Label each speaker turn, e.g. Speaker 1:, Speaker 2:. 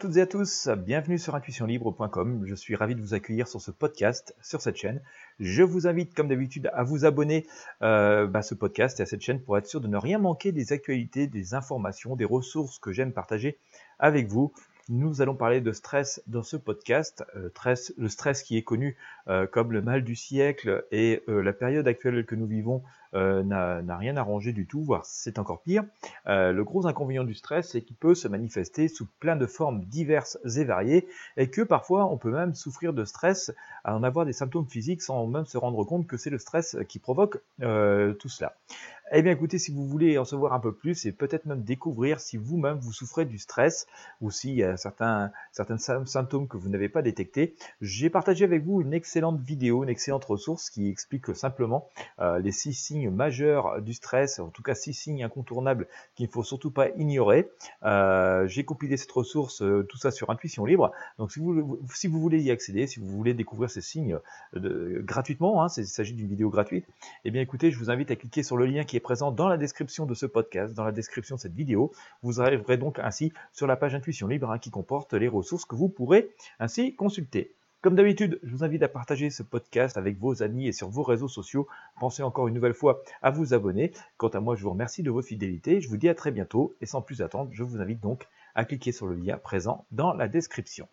Speaker 1: toutes et à tous, bienvenue sur intuitionlibre.com. Je suis ravi de vous accueillir sur ce podcast, sur cette chaîne. Je vous invite, comme d'habitude, à vous abonner euh, bah, à ce podcast et à cette chaîne pour être sûr de ne rien manquer des actualités, des informations, des ressources que j'aime partager avec vous. Nous allons parler de stress dans ce podcast, euh, le stress qui est connu euh, comme le mal du siècle et euh, la période actuelle que nous vivons n'a rien arrangé du tout, voire c'est encore pire. le gros inconvénient du stress, c'est qu'il peut se manifester sous plein de formes diverses et variées et que parfois on peut même souffrir de stress, à en avoir des symptômes physiques sans même se rendre compte que c'est le stress qui provoque tout cela. Eh bien écoutez, si vous voulez en savoir un peu plus et peut-être même découvrir si vous-même vous souffrez du stress ou s'il y a certains, certains symptômes que vous n'avez pas détectés, j'ai partagé avec vous une excellente vidéo, une excellente ressource qui explique simplement euh, les six signes majeurs du stress, en tout cas six signes incontournables qu'il ne faut surtout pas ignorer. Euh, j'ai compilé cette ressource, euh, tout ça sur Intuition Libre. Donc si vous, si vous voulez y accéder, si vous voulez découvrir ces signes gratuitement, hein, il s'agit d'une vidéo gratuite, eh bien écoutez, je vous invite à cliquer sur le lien qui présent dans la description de ce podcast, dans la description de cette vidéo. Vous arriverez donc ainsi sur la page Intuition Libre hein, qui comporte les ressources que vous pourrez ainsi consulter. Comme d'habitude, je vous invite à partager ce podcast avec vos amis et sur vos réseaux sociaux. Pensez encore une nouvelle fois à vous abonner. Quant à moi, je vous remercie de votre fidélité. Je vous dis à très bientôt et sans plus attendre, je vous invite donc à cliquer sur le lien présent dans la description.